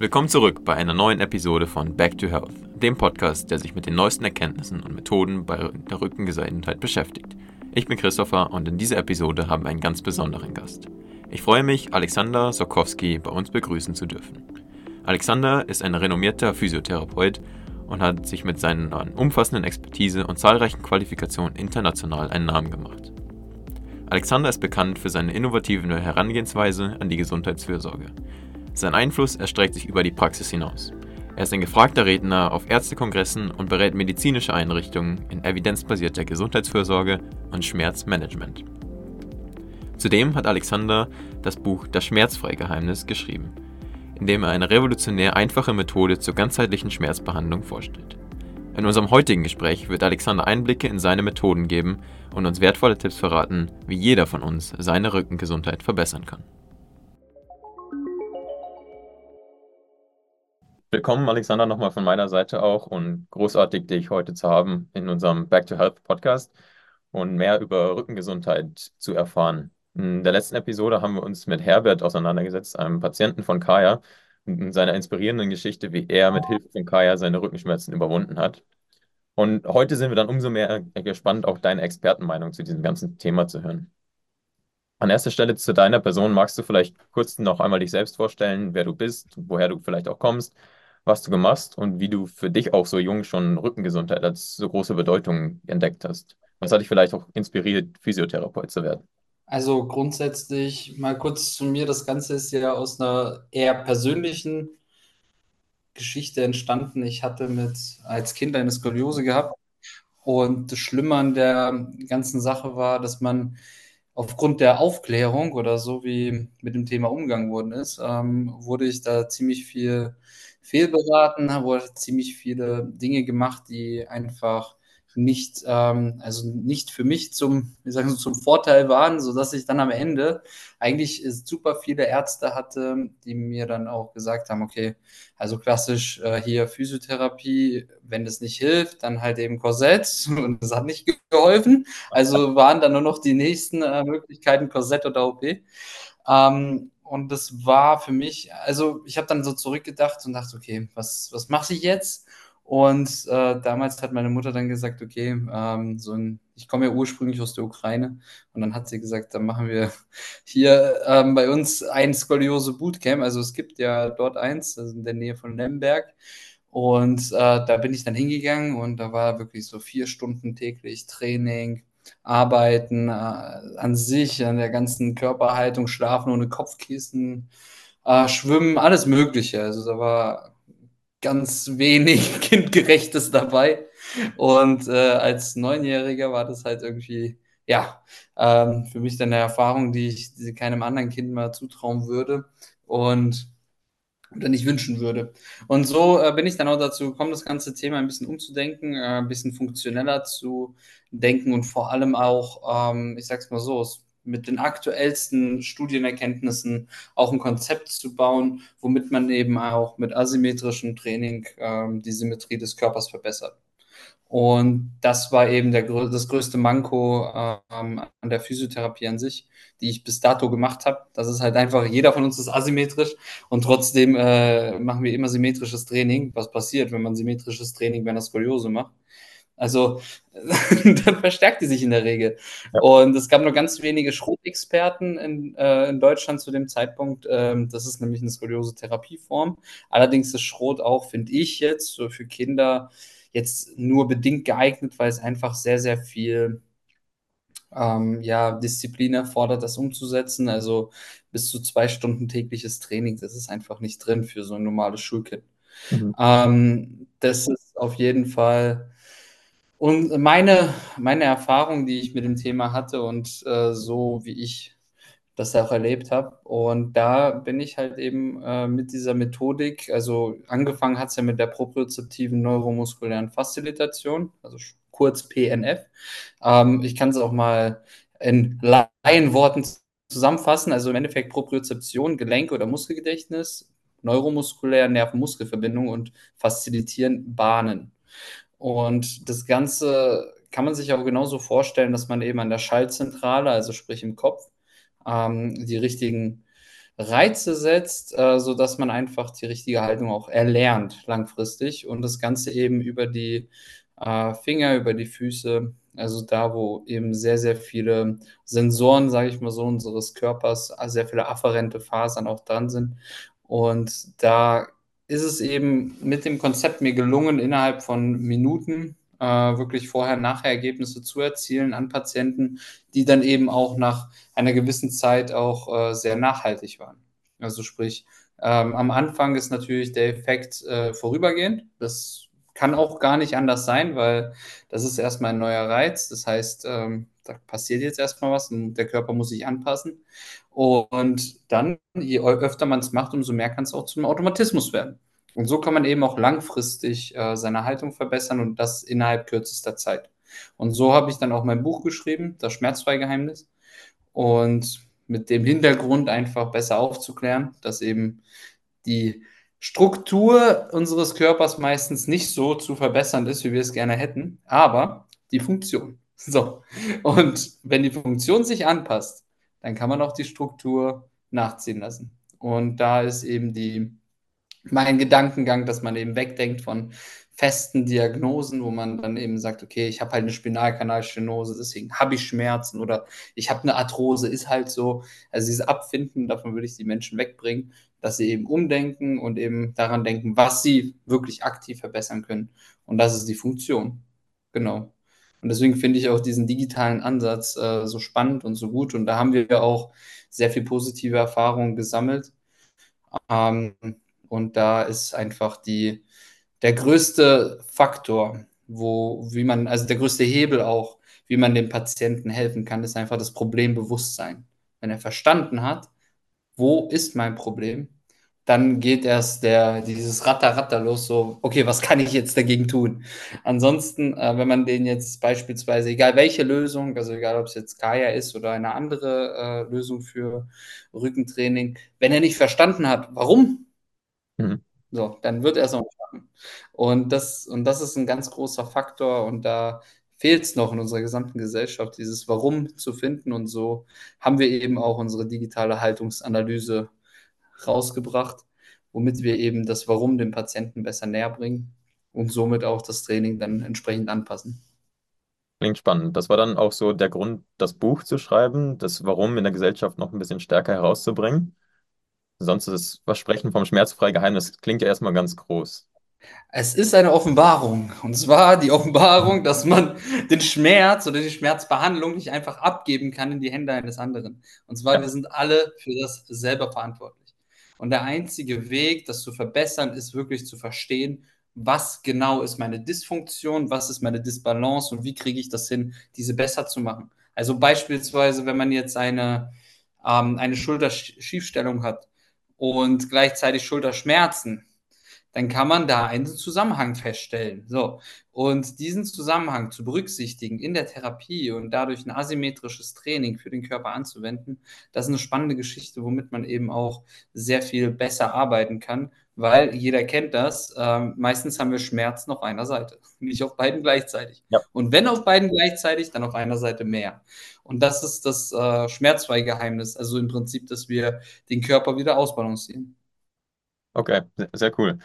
Willkommen zurück bei einer neuen Episode von Back to Health, dem Podcast, der sich mit den neuesten Erkenntnissen und Methoden bei der Rückengesundheit beschäftigt. Ich bin Christopher und in dieser Episode haben wir einen ganz besonderen Gast. Ich freue mich, Alexander Sokowski bei uns begrüßen zu dürfen. Alexander ist ein renommierter Physiotherapeut und hat sich mit seiner umfassenden Expertise und zahlreichen Qualifikationen international einen Namen gemacht. Alexander ist bekannt für seine innovative Herangehensweise an die Gesundheitsfürsorge. Sein Einfluss erstreckt sich über die Praxis hinaus. Er ist ein gefragter Redner auf Ärztekongressen und berät medizinische Einrichtungen in evidenzbasierter Gesundheitsfürsorge und Schmerzmanagement. Zudem hat Alexander das Buch Das Schmerzfreigeheimnis geschrieben, in dem er eine revolutionär einfache Methode zur ganzheitlichen Schmerzbehandlung vorstellt. In unserem heutigen Gespräch wird Alexander Einblicke in seine Methoden geben und uns wertvolle Tipps verraten, wie jeder von uns seine Rückengesundheit verbessern kann. Willkommen, Alexander, nochmal von meiner Seite auch und großartig, dich heute zu haben in unserem Back to Health Podcast und mehr über Rückengesundheit zu erfahren. In der letzten Episode haben wir uns mit Herbert auseinandergesetzt, einem Patienten von Kaya, und seiner inspirierenden Geschichte, wie er mit Hilfe von Kaya seine Rückenschmerzen überwunden hat. Und heute sind wir dann umso mehr gespannt, auch deine Expertenmeinung zu diesem ganzen Thema zu hören. An erster Stelle zu deiner Person magst du vielleicht kurz noch einmal dich selbst vorstellen, wer du bist, woher du vielleicht auch kommst, was du gemacht und wie du für dich auch so jung schon Rückengesundheit als so große Bedeutung entdeckt hast. Was hat dich vielleicht auch inspiriert, Physiotherapeut zu werden? Also grundsätzlich mal kurz zu mir. Das Ganze ist ja aus einer eher persönlichen Geschichte entstanden. Ich hatte mit als Kind eine Skoliose gehabt und das Schlimme an der ganzen Sache war, dass man aufgrund der Aufklärung oder so wie mit dem Thema umgegangen worden ist, ähm, wurde ich da ziemlich viel fehlberaten, wurde ziemlich viele Dinge gemacht, die einfach nicht, ähm, also nicht für mich zum, wie sagen zum Vorteil waren, sodass ich dann am Ende eigentlich super viele Ärzte hatte, die mir dann auch gesagt haben, okay, also klassisch äh, hier Physiotherapie, wenn das nicht hilft, dann halt eben Korsett und das hat nicht geholfen. Also waren dann nur noch die nächsten äh, Möglichkeiten Korsett oder OP. Ähm, und das war für mich, also ich habe dann so zurückgedacht und dachte, okay, was, was mache ich jetzt? Und äh, damals hat meine Mutter dann gesagt, okay, ähm, so ein, ich komme ja ursprünglich aus der Ukraine. Und dann hat sie gesagt, dann machen wir hier ähm, bei uns ein Skoliose Bootcamp. Also es gibt ja dort eins, also in der Nähe von Lemberg. Und äh, da bin ich dann hingegangen und da war wirklich so vier Stunden täglich Training, Arbeiten äh, an sich, an der ganzen Körperhaltung, Schlafen ohne Kopfkissen, äh, Schwimmen, alles Mögliche. Also da war ganz wenig Kindgerechtes dabei. Und äh, als Neunjähriger war das halt irgendwie, ja, ähm, für mich dann eine Erfahrung, die ich die keinem anderen Kind mal zutrauen würde und oder nicht wünschen würde. Und so äh, bin ich dann auch dazu gekommen, das ganze Thema ein bisschen umzudenken, äh, ein bisschen funktioneller zu denken und vor allem auch, ähm, ich sag's mal so, mit den aktuellsten Studienerkenntnissen auch ein Konzept zu bauen, womit man eben auch mit asymmetrischem Training ähm, die Symmetrie des Körpers verbessert. Und das war eben der, das größte Manko ähm, an der Physiotherapie an sich, die ich bis dato gemacht habe. Das ist halt einfach, jeder von uns ist asymmetrisch und trotzdem äh, machen wir immer symmetrisches Training. Was passiert, wenn man symmetrisches Training bei einer Skoliose macht? Also dann verstärkt die sich in der Regel. Ja. Und es gab nur ganz wenige Schrotexperten in, äh, in Deutschland zu dem Zeitpunkt. Ähm, das ist nämlich eine Skoliose-Therapieform. Allerdings ist Schrot auch, finde ich jetzt, so für Kinder jetzt nur bedingt geeignet, weil es einfach sehr, sehr viel ähm, ja, Disziplin erfordert, das umzusetzen. Also bis zu zwei Stunden tägliches Training, das ist einfach nicht drin für so ein normales Schulkind. Mhm. Ähm, das ist auf jeden Fall und meine, meine Erfahrung, die ich mit dem Thema hatte und äh, so wie ich das auch erlebt habe. Und da bin ich halt eben äh, mit dieser Methodik, also angefangen hat es ja mit der propriozeptiven neuromuskulären Facilitation, also kurz PNF. Ähm, ich kann es auch mal in Laienworten zusammenfassen, also im Endeffekt Propriozeption, Gelenk- oder Muskelgedächtnis, neuromuskulär, Nerven-Muskelverbindung und Facilitieren, Bahnen. Und das Ganze kann man sich auch genauso vorstellen, dass man eben an der Schaltzentrale, also sprich im Kopf, ähm, die richtigen Reize setzt, äh, sodass man einfach die richtige Haltung auch erlernt langfristig und das Ganze eben über die äh, Finger, über die Füße, also da, wo eben sehr, sehr viele Sensoren, sage ich mal so, unseres Körpers, also sehr viele afferente Fasern auch dran sind. Und da ist es eben mit dem Konzept mir gelungen, innerhalb von Minuten äh, wirklich Vorher-Nachher-Ergebnisse zu erzielen an Patienten, die dann eben auch nach einer gewissen Zeit auch äh, sehr nachhaltig waren. Also sprich, ähm, am Anfang ist natürlich der Effekt äh, vorübergehend. Das kann auch gar nicht anders sein, weil das ist erstmal ein neuer Reiz. Das heißt, ähm, da passiert jetzt erstmal was und der Körper muss sich anpassen. Und dann, je öfter man es macht, umso mehr kann es auch zum Automatismus werden. Und so kann man eben auch langfristig äh, seine Haltung verbessern und das innerhalb kürzester Zeit. Und so habe ich dann auch mein Buch geschrieben, das Schmerzfreigeheimnis. Und mit dem Hintergrund einfach besser aufzuklären, dass eben die Struktur unseres Körpers meistens nicht so zu verbessern ist, wie wir es gerne hätten, aber die Funktion. So. Und wenn die Funktion sich anpasst, dann kann man auch die Struktur nachziehen lassen. Und da ist eben die, mein Gedankengang, dass man eben wegdenkt von festen Diagnosen, wo man dann eben sagt, okay, ich habe halt eine Spinalkanalstenose, deswegen habe ich Schmerzen oder ich habe eine Arthrose, ist halt so. Also dieses Abfinden, davon würde ich die Menschen wegbringen, dass sie eben umdenken und eben daran denken, was sie wirklich aktiv verbessern können. Und das ist die Funktion. Genau. Und deswegen finde ich auch diesen digitalen Ansatz äh, so spannend und so gut. Und da haben wir auch sehr viel positive Erfahrungen gesammelt. Ähm, und da ist einfach die, der größte Faktor, wo, wie man, also der größte Hebel auch, wie man dem Patienten helfen kann, ist einfach das Problembewusstsein. Wenn er verstanden hat, wo ist mein Problem, dann geht erst der, dieses Ratter-Ratter los, so, okay, was kann ich jetzt dagegen tun? Ansonsten, äh, wenn man den jetzt beispielsweise, egal welche Lösung, also egal ob es jetzt Kaya ist oder eine andere äh, Lösung für Rückentraining, wenn er nicht verstanden hat, warum, mhm. so, dann wird er es noch nicht machen. Und das, und das ist ein ganz großer Faktor und da fehlt es noch in unserer gesamten Gesellschaft, dieses Warum zu finden. Und so haben wir eben auch unsere digitale Haltungsanalyse rausgebracht, womit wir eben das Warum dem Patienten besser näher bringen und somit auch das Training dann entsprechend anpassen. Klingt spannend. Das war dann auch so der Grund, das Buch zu schreiben, das Warum in der Gesellschaft noch ein bisschen stärker herauszubringen. Sonst ist das Versprechen vom schmerzfrei Geheimnis klingt ja erstmal ganz groß. Es ist eine Offenbarung. Und zwar die Offenbarung, dass man den Schmerz oder die Schmerzbehandlung nicht einfach abgeben kann in die Hände eines anderen. Und zwar, ja. wir sind alle für das selber verantwortlich. Und der einzige Weg, das zu verbessern, ist wirklich zu verstehen, was genau ist meine Dysfunktion, was ist meine Disbalance und wie kriege ich das hin, diese besser zu machen. Also beispielsweise, wenn man jetzt eine, ähm, eine Schulterschiefstellung hat und gleichzeitig Schulterschmerzen, dann kann man da einen Zusammenhang feststellen. So. Und diesen Zusammenhang zu berücksichtigen in der Therapie und dadurch ein asymmetrisches Training für den Körper anzuwenden, das ist eine spannende Geschichte, womit man eben auch sehr viel besser arbeiten kann, weil jeder kennt das. Ähm, meistens haben wir Schmerzen auf einer Seite, nicht auf beiden gleichzeitig. Ja. Und wenn auf beiden gleichzeitig, dann auf einer Seite mehr. Und das ist das äh, Schmerzfreigeheimnis, also im Prinzip, dass wir den Körper wieder ausbalancieren. Okay, sehr cool.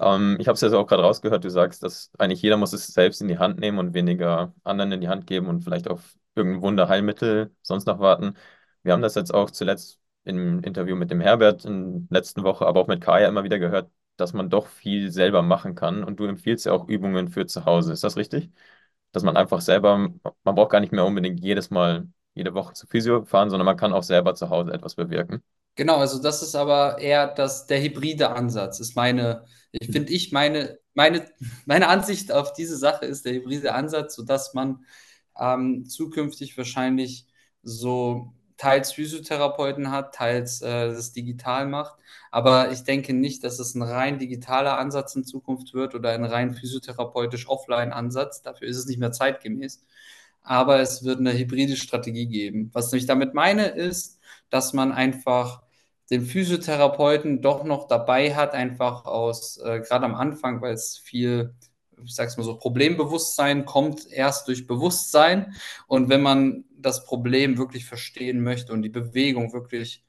Ähm, ich habe es jetzt auch gerade rausgehört, du sagst, dass eigentlich jeder muss es selbst in die Hand nehmen und weniger anderen in die Hand geben und vielleicht auf irgendein Wunderheilmittel sonst noch warten. Wir haben das jetzt auch zuletzt im Interview mit dem Herbert in der letzten Woche, aber auch mit Kaya immer wieder gehört, dass man doch viel selber machen kann. Und du empfiehlst ja auch Übungen für zu Hause. Ist das richtig? Dass man einfach selber, man braucht gar nicht mehr unbedingt jedes Mal, jede Woche zu Physio fahren, sondern man kann auch selber zu Hause etwas bewirken. Genau, also das ist aber eher das, der hybride Ansatz, ist meine, ich finde ich, meine, meine, meine Ansicht auf diese Sache ist der hybride Ansatz, sodass man ähm, zukünftig wahrscheinlich so teils Physiotherapeuten hat, teils äh, das digital macht. Aber ich denke nicht, dass es ein rein digitaler Ansatz in Zukunft wird oder ein rein physiotherapeutisch Offline-Ansatz. Dafür ist es nicht mehr zeitgemäß. Aber es wird eine hybride Strategie geben. Was ich damit meine, ist, dass man einfach den Physiotherapeuten doch noch dabei hat, einfach aus, äh, gerade am Anfang, weil es viel, ich sag's mal so, Problembewusstsein kommt erst durch Bewusstsein. Und wenn man das Problem wirklich verstehen möchte und die Bewegung wirklich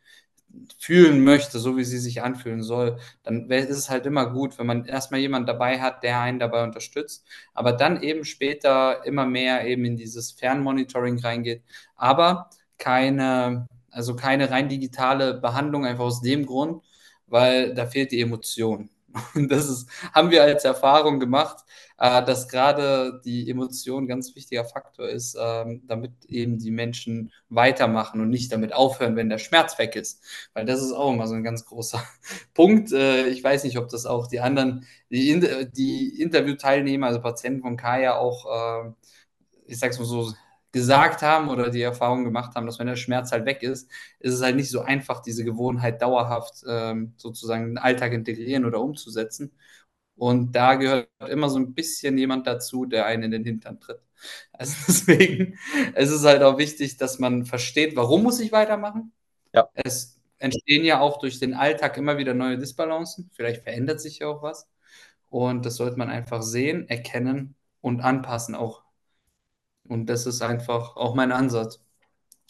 fühlen möchte, so wie sie sich anfühlen soll, dann ist es halt immer gut, wenn man erstmal jemanden dabei hat, der einen dabei unterstützt, aber dann eben später immer mehr eben in dieses Fernmonitoring reingeht, aber keine, also keine rein digitale Behandlung einfach aus dem Grund, weil da fehlt die Emotion. Und das ist, haben wir als Erfahrung gemacht, äh, dass gerade die Emotion ein ganz wichtiger Faktor ist, ähm, damit eben die Menschen weitermachen und nicht damit aufhören, wenn der Schmerz weg ist. Weil das ist auch immer so ein ganz großer Punkt. Äh, ich weiß nicht, ob das auch die anderen, die, die Interviewteilnehmer, also Patienten von Kaya auch, äh, ich sag's mal so, gesagt haben oder die Erfahrung gemacht haben, dass wenn der Schmerz halt weg ist, ist es halt nicht so einfach, diese Gewohnheit dauerhaft ähm, sozusagen in den Alltag integrieren oder umzusetzen. Und da gehört immer so ein bisschen jemand dazu, der einen in den Hintern tritt. Also deswegen es ist halt auch wichtig, dass man versteht, warum muss ich weitermachen. Ja. Es entstehen ja auch durch den Alltag immer wieder neue Disbalancen. Vielleicht verändert sich ja auch was. Und das sollte man einfach sehen, erkennen und anpassen auch. Und das ist einfach auch mein Ansatz.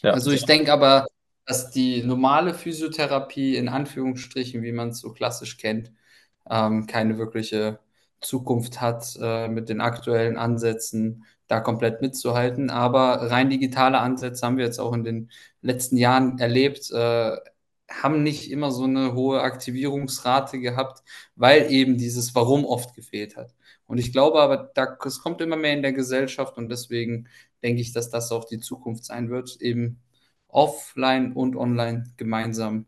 Ja. Also ich denke aber, dass die normale Physiotherapie in Anführungsstrichen, wie man es so klassisch kennt, ähm, keine wirkliche Zukunft hat, äh, mit den aktuellen Ansätzen da komplett mitzuhalten. Aber rein digitale Ansätze haben wir jetzt auch in den letzten Jahren erlebt, äh, haben nicht immer so eine hohe Aktivierungsrate gehabt, weil eben dieses Warum oft gefehlt hat. Und ich glaube aber, das kommt immer mehr in der Gesellschaft und deswegen denke ich, dass das auch die Zukunft sein wird, eben offline und online gemeinsam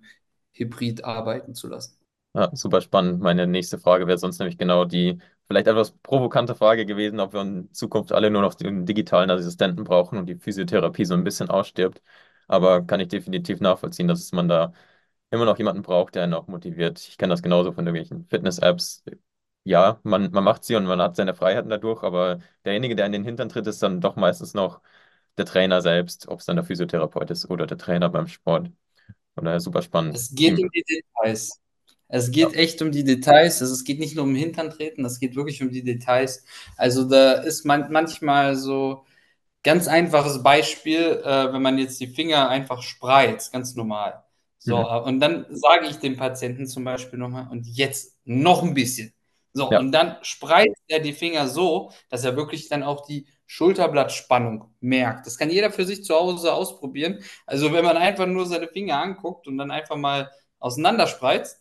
hybrid arbeiten zu lassen. Ja, super spannend. Meine nächste Frage wäre sonst nämlich genau die vielleicht etwas provokante Frage gewesen, ob wir in Zukunft alle nur noch den digitalen Assistenten brauchen und die Physiotherapie so ein bisschen ausstirbt. Aber kann ich definitiv nachvollziehen, dass man da immer noch jemanden braucht, der einen auch motiviert. Ich kenne das genauso von irgendwelchen Fitness-Apps. Ja, man, man macht sie und man hat seine Freiheiten dadurch, aber derjenige, der in den Hintern tritt, ist dann doch meistens noch der Trainer selbst, ob es dann der Physiotherapeut ist oder der Trainer beim Sport. Von daher super spannend. Es geht um die Details. Es geht ja. echt um die Details. Also es geht nicht nur um Hintern treten, es geht wirklich um die Details. Also da ist man manchmal so ganz einfaches Beispiel, äh, wenn man jetzt die Finger einfach spreizt, ganz normal. So, mhm. und dann sage ich dem Patienten zum Beispiel nochmal, und jetzt noch ein bisschen. So, ja. und dann spreizt er die Finger so, dass er wirklich dann auch die Schulterblattspannung merkt. Das kann jeder für sich zu Hause ausprobieren. Also wenn man einfach nur seine Finger anguckt und dann einfach mal auseinanderspreizt,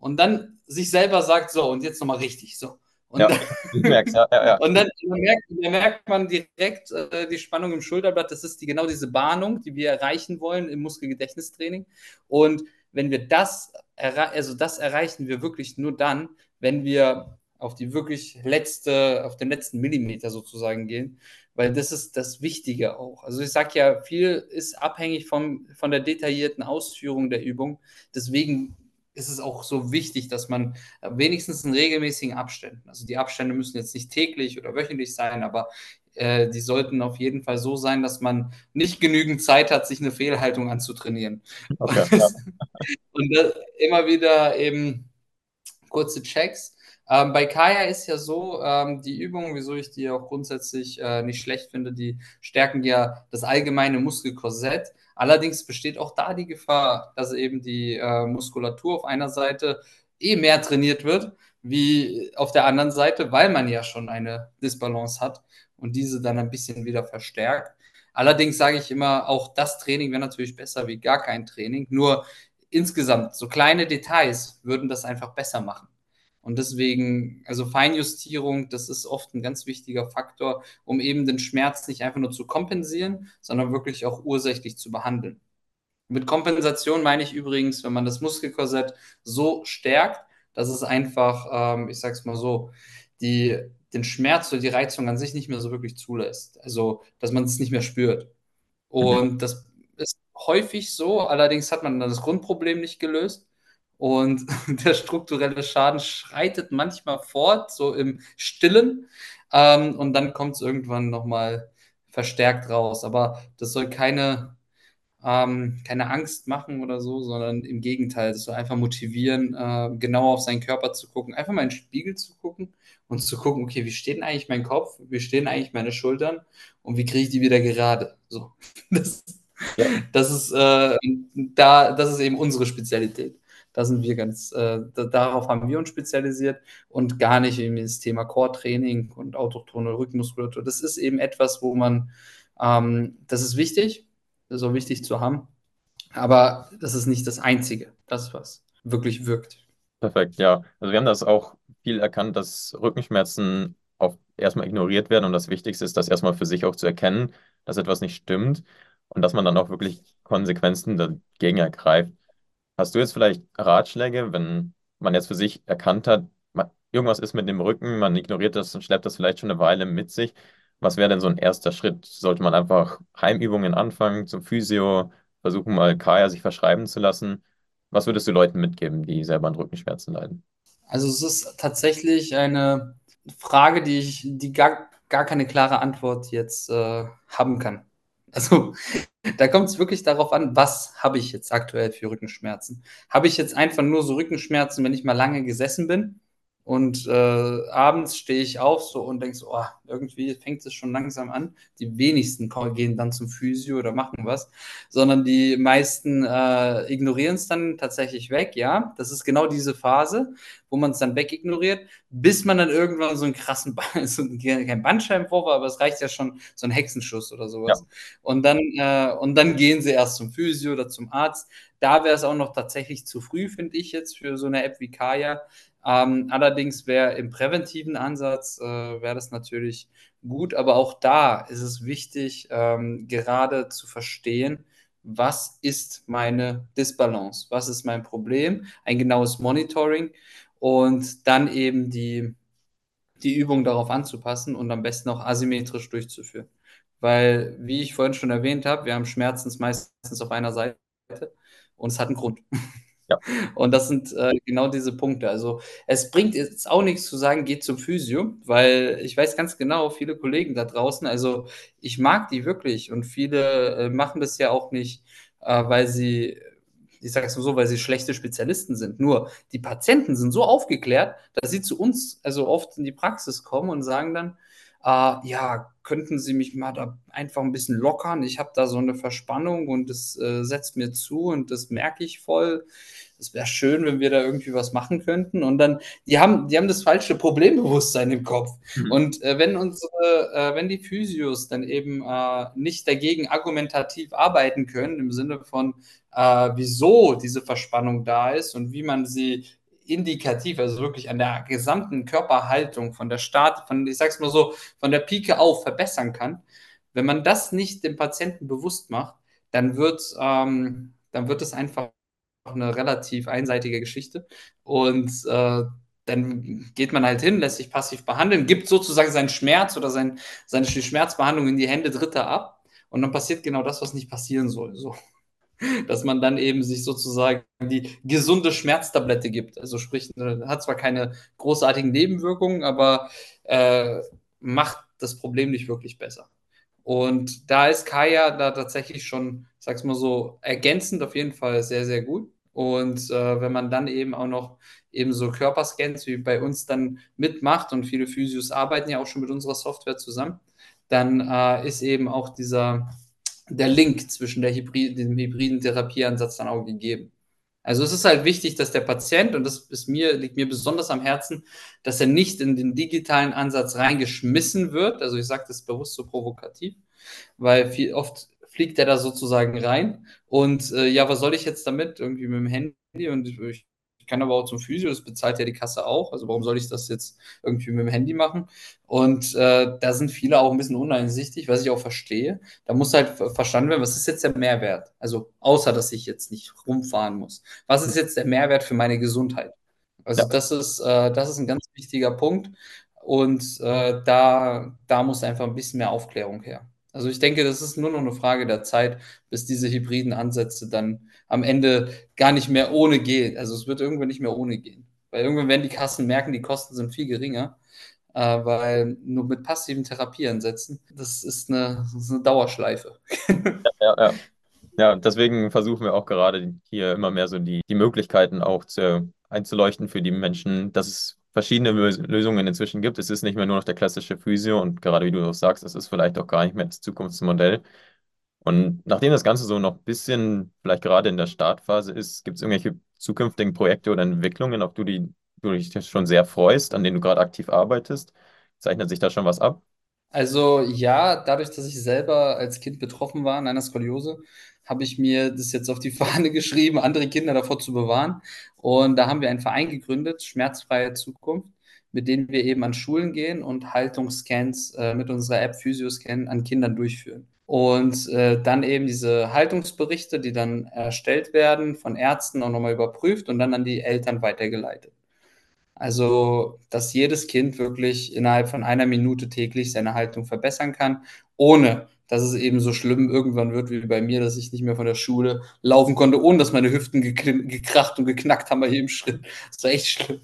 und dann sich selber sagt, so, und jetzt nochmal richtig, so. Und, ja, dann, merkst, ja, ja, und dann, merkt, dann, merkt, man direkt äh, die Spannung im Schulterblatt. Das ist die, genau diese Bahnung, die wir erreichen wollen im Muskelgedächtnistraining. Und wenn wir das, also das erreichen wir wirklich nur dann, wenn wir auf die wirklich letzte, auf den letzten Millimeter sozusagen gehen, weil das ist das Wichtige auch. Also ich sage ja, viel ist abhängig vom, von der detaillierten Ausführung der Übung. Deswegen ist es auch so wichtig, dass man wenigstens in regelmäßigen Abständen, also die Abstände müssen jetzt nicht täglich oder wöchentlich sein, aber äh, die sollten auf jeden Fall so sein, dass man nicht genügend Zeit hat, sich eine Fehlhaltung anzutrainieren. Okay, ja. und immer wieder eben kurze Checks. Ähm, bei Kaya ist ja so, ähm, die Übungen, wieso ich die auch grundsätzlich äh, nicht schlecht finde, die stärken ja das allgemeine Muskelkorsett. Allerdings besteht auch da die Gefahr, dass eben die äh, Muskulatur auf einer Seite eh mehr trainiert wird, wie auf der anderen Seite, weil man ja schon eine Disbalance hat und diese dann ein bisschen wieder verstärkt. Allerdings sage ich immer, auch das Training wäre natürlich besser wie gar kein Training. Nur insgesamt, so kleine Details würden das einfach besser machen. Und deswegen, also Feinjustierung, das ist oft ein ganz wichtiger Faktor, um eben den Schmerz nicht einfach nur zu kompensieren, sondern wirklich auch ursächlich zu behandeln. Mit Kompensation meine ich übrigens, wenn man das Muskelkorsett so stärkt, dass es einfach, ähm, ich sag's mal so, die, den Schmerz oder die Reizung an sich nicht mehr so wirklich zulässt. Also, dass man es nicht mehr spürt. Und mhm. das häufig so, allerdings hat man das Grundproblem nicht gelöst. Und der strukturelle Schaden schreitet manchmal fort, so im Stillen. Ähm, und dann kommt es irgendwann nochmal verstärkt raus. Aber das soll keine, ähm, keine Angst machen oder so, sondern im Gegenteil, das soll einfach motivieren, äh, genau auf seinen Körper zu gucken, einfach mal in den Spiegel zu gucken und zu gucken, okay, wie steht denn eigentlich mein Kopf, wie stehen eigentlich meine Schultern und wie kriege ich die wieder gerade? So, das, Ja. Das ist, äh, da, das ist eben unsere Spezialität. Da sind wir ganz, äh, darauf haben wir uns spezialisiert und gar nicht eben das Thema Core-Training und autochtone Rückenmuskulatur. Das ist eben etwas, wo man, ähm, das ist wichtig, das ist auch wichtig zu haben, aber das ist nicht das Einzige, das was wirklich wirkt. Perfekt, ja. Also wir haben das auch viel erkannt, dass Rückenschmerzen auch erstmal ignoriert werden und das Wichtigste ist, das erstmal für sich auch zu erkennen, dass etwas nicht stimmt und dass man dann auch wirklich Konsequenzen dagegen ergreift. Hast du jetzt vielleicht Ratschläge, wenn man jetzt für sich erkannt hat, man, irgendwas ist mit dem Rücken, man ignoriert das und schleppt das vielleicht schon eine Weile mit sich? Was wäre denn so ein erster Schritt? Sollte man einfach Heimübungen anfangen, zum Physio, versuchen mal Kaya sich verschreiben zu lassen? Was würdest du Leuten mitgeben, die selber an Rückenschmerzen leiden? Also es ist tatsächlich eine Frage, die ich, die gar, gar keine klare Antwort jetzt äh, haben kann. Also da kommt es wirklich darauf an, was habe ich jetzt aktuell für Rückenschmerzen? Habe ich jetzt einfach nur so Rückenschmerzen, wenn ich mal lange gesessen bin? Und äh, abends stehe ich auf so und denke so, oh, irgendwie fängt es schon langsam an. Die wenigsten gehen dann zum Physio oder machen was, sondern die meisten äh, ignorieren es dann tatsächlich weg, ja. Das ist genau diese Phase, wo man es dann wegignoriert, bis man dann irgendwann so einen krassen, so kein Bandscheibenvorfall, aber es reicht ja schon so ein Hexenschuss oder sowas. Ja. Und dann äh, und dann gehen sie erst zum Physio oder zum Arzt. Da wäre es auch noch tatsächlich zu früh, finde ich jetzt, für so eine App wie Kaya. Ähm, allerdings wäre im präventiven Ansatz, äh, wäre das natürlich gut, aber auch da ist es wichtig, ähm, gerade zu verstehen, was ist meine Disbalance, was ist mein Problem, ein genaues Monitoring und dann eben die, die Übung darauf anzupassen und am besten auch asymmetrisch durchzuführen. Weil, wie ich vorhin schon erwähnt habe, wir haben Schmerzens meistens auf einer Seite und es hat einen Grund. Ja. Und das sind äh, genau diese Punkte. Also es bringt jetzt auch nichts zu sagen, geht zum Physio, weil ich weiß ganz genau, viele Kollegen da draußen, also ich mag die wirklich und viele äh, machen das ja auch nicht, äh, weil sie, ich sage es mal so, weil sie schlechte Spezialisten sind. Nur die Patienten sind so aufgeklärt, dass sie zu uns also oft in die Praxis kommen und sagen dann, äh, ja, könnten Sie mich mal da einfach ein bisschen lockern? Ich habe da so eine Verspannung und das äh, setzt mir zu und das merke ich voll. Es wäre schön, wenn wir da irgendwie was machen könnten. Und dann, die haben, die haben das falsche Problembewusstsein im Kopf. Mhm. Und äh, wenn unsere, äh, wenn die Physios dann eben äh, nicht dagegen argumentativ arbeiten können, im Sinne von, äh, wieso diese Verspannung da ist und wie man sie indikativ, also wirklich an der gesamten Körperhaltung von der Start, von, ich sag's mal so, von der Pike auf verbessern kann, wenn man das nicht dem Patienten bewusst macht, dann wird, ähm, dann wird es einfach eine relativ einseitige Geschichte. Und äh, dann geht man halt hin, lässt sich passiv behandeln, gibt sozusagen seinen Schmerz oder sein, seine Schmerzbehandlung in die Hände Dritter ab. Und dann passiert genau das, was nicht passieren soll. So dass man dann eben sich sozusagen die gesunde Schmerztablette gibt. Also sprich, äh, hat zwar keine großartigen Nebenwirkungen, aber äh, macht das Problem nicht wirklich besser. Und da ist Kaya da tatsächlich schon, sag's mal so, ergänzend auf jeden Fall sehr, sehr gut. Und äh, wenn man dann eben auch noch eben so Körperscans wie bei uns dann mitmacht und viele Physios arbeiten ja auch schon mit unserer Software zusammen, dann äh, ist eben auch dieser der Link zwischen der Hybrid, dem hybriden Therapieansatz dann auch gegeben. Also es ist halt wichtig, dass der Patient, und das ist mir, liegt mir besonders am Herzen, dass er nicht in den digitalen Ansatz reingeschmissen wird. Also ich sage das bewusst so provokativ, weil viel, oft fliegt er da sozusagen rein. Und äh, ja, was soll ich jetzt damit? Irgendwie mit dem Handy und ich kann aber auch zum Physio, das bezahlt ja die Kasse auch. Also warum soll ich das jetzt irgendwie mit dem Handy machen? Und äh, da sind viele auch ein bisschen uneinsichtig, was ich auch verstehe. Da muss halt verstanden werden, was ist jetzt der Mehrwert? Also außer, dass ich jetzt nicht rumfahren muss. Was ist jetzt der Mehrwert für meine Gesundheit? Also ja. das, ist, äh, das ist ein ganz wichtiger Punkt. Und äh, da, da muss einfach ein bisschen mehr Aufklärung her. Also ich denke, das ist nur noch eine Frage der Zeit, bis diese hybriden Ansätze dann am Ende gar nicht mehr ohne gehen. Also es wird irgendwann nicht mehr ohne gehen. Weil irgendwann werden die Kassen merken, die Kosten sind viel geringer. Äh, weil nur mit passiven Therapieansätzen, das ist eine, das ist eine Dauerschleife. ja, ja, ja. Ja, deswegen versuchen wir auch gerade hier immer mehr so die, die Möglichkeiten auch zu, einzuleuchten für die Menschen, dass es verschiedene Lösungen inzwischen gibt. Es ist nicht mehr nur noch der klassische Physio und gerade wie du auch sagst, es ist vielleicht auch gar nicht mehr das Zukunftsmodell. Und nachdem das Ganze so noch ein bisschen vielleicht gerade in der Startphase ist, gibt es irgendwelche zukünftigen Projekte oder Entwicklungen, auf die du dich schon sehr freust, an denen du gerade aktiv arbeitest? Zeichnet sich da schon was ab? Also ja, dadurch, dass ich selber als Kind betroffen war an einer Skoliose, habe ich mir das jetzt auf die Fahne geschrieben, andere Kinder davor zu bewahren. Und da haben wir einen Verein gegründet, Schmerzfreie Zukunft, mit dem wir eben an Schulen gehen und Haltungsscans äh, mit unserer App Physioscan an Kindern durchführen. Und äh, dann eben diese Haltungsberichte, die dann erstellt werden, von Ärzten auch nochmal überprüft und dann an die Eltern weitergeleitet. Also, dass jedes Kind wirklich innerhalb von einer Minute täglich seine Haltung verbessern kann, ohne dass es eben so schlimm irgendwann wird wie bei mir, dass ich nicht mehr von der Schule laufen konnte, ohne dass meine Hüften gekracht und geknackt haben bei jedem Schritt. Das war echt schlimm.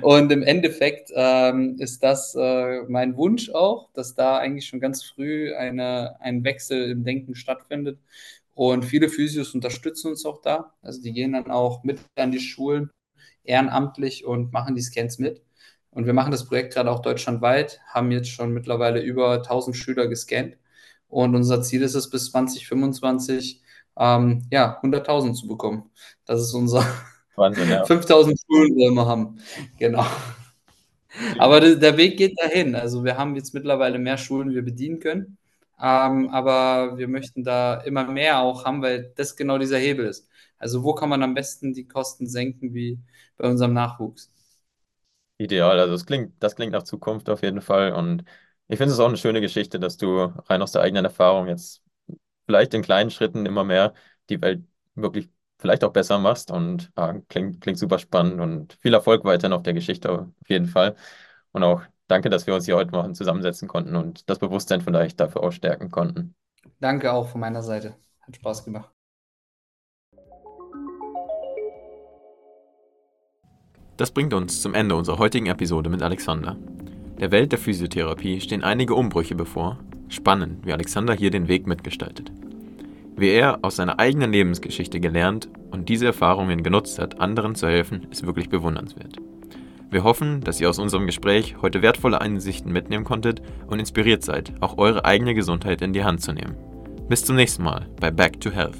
Und im Endeffekt ähm, ist das äh, mein Wunsch auch, dass da eigentlich schon ganz früh eine, ein Wechsel im Denken stattfindet. Und viele Physios unterstützen uns auch da. Also die gehen dann auch mit an die Schulen ehrenamtlich und machen die Scans mit. Und wir machen das Projekt gerade auch deutschlandweit, haben jetzt schon mittlerweile über 1000 Schüler gescannt. Und unser Ziel ist es, bis 2025 ähm, ja, 100.000 zu bekommen. Das ist unser Wahnsinn, ja. 5000 Schulen wollen wir haben. Genau. Aber der Weg geht dahin. Also wir haben jetzt mittlerweile mehr Schulen, die wir bedienen können. Ähm, aber wir möchten da immer mehr auch haben, weil das genau dieser Hebel ist. Also wo kann man am besten die Kosten senken wie bei unserem Nachwuchs? Ideal, also das klingt, das klingt nach Zukunft auf jeden Fall. Und ich finde es auch eine schöne Geschichte, dass du rein aus der eigenen Erfahrung jetzt vielleicht in kleinen Schritten immer mehr die Welt wirklich vielleicht auch besser machst. Und äh, klingt, klingt super spannend und viel Erfolg weiterhin auf der Geschichte auf jeden Fall. Und auch danke, dass wir uns hier heute mal zusammensetzen konnten und das Bewusstsein vielleicht dafür auch stärken konnten. Danke auch von meiner Seite. Hat Spaß gemacht. Das bringt uns zum Ende unserer heutigen Episode mit Alexander. Der Welt der Physiotherapie stehen einige Umbrüche bevor. Spannend, wie Alexander hier den Weg mitgestaltet. Wie er aus seiner eigenen Lebensgeschichte gelernt und diese Erfahrungen genutzt hat, anderen zu helfen, ist wirklich bewundernswert. Wir hoffen, dass ihr aus unserem Gespräch heute wertvolle Einsichten mitnehmen konntet und inspiriert seid, auch eure eigene Gesundheit in die Hand zu nehmen. Bis zum nächsten Mal bei Back to Health.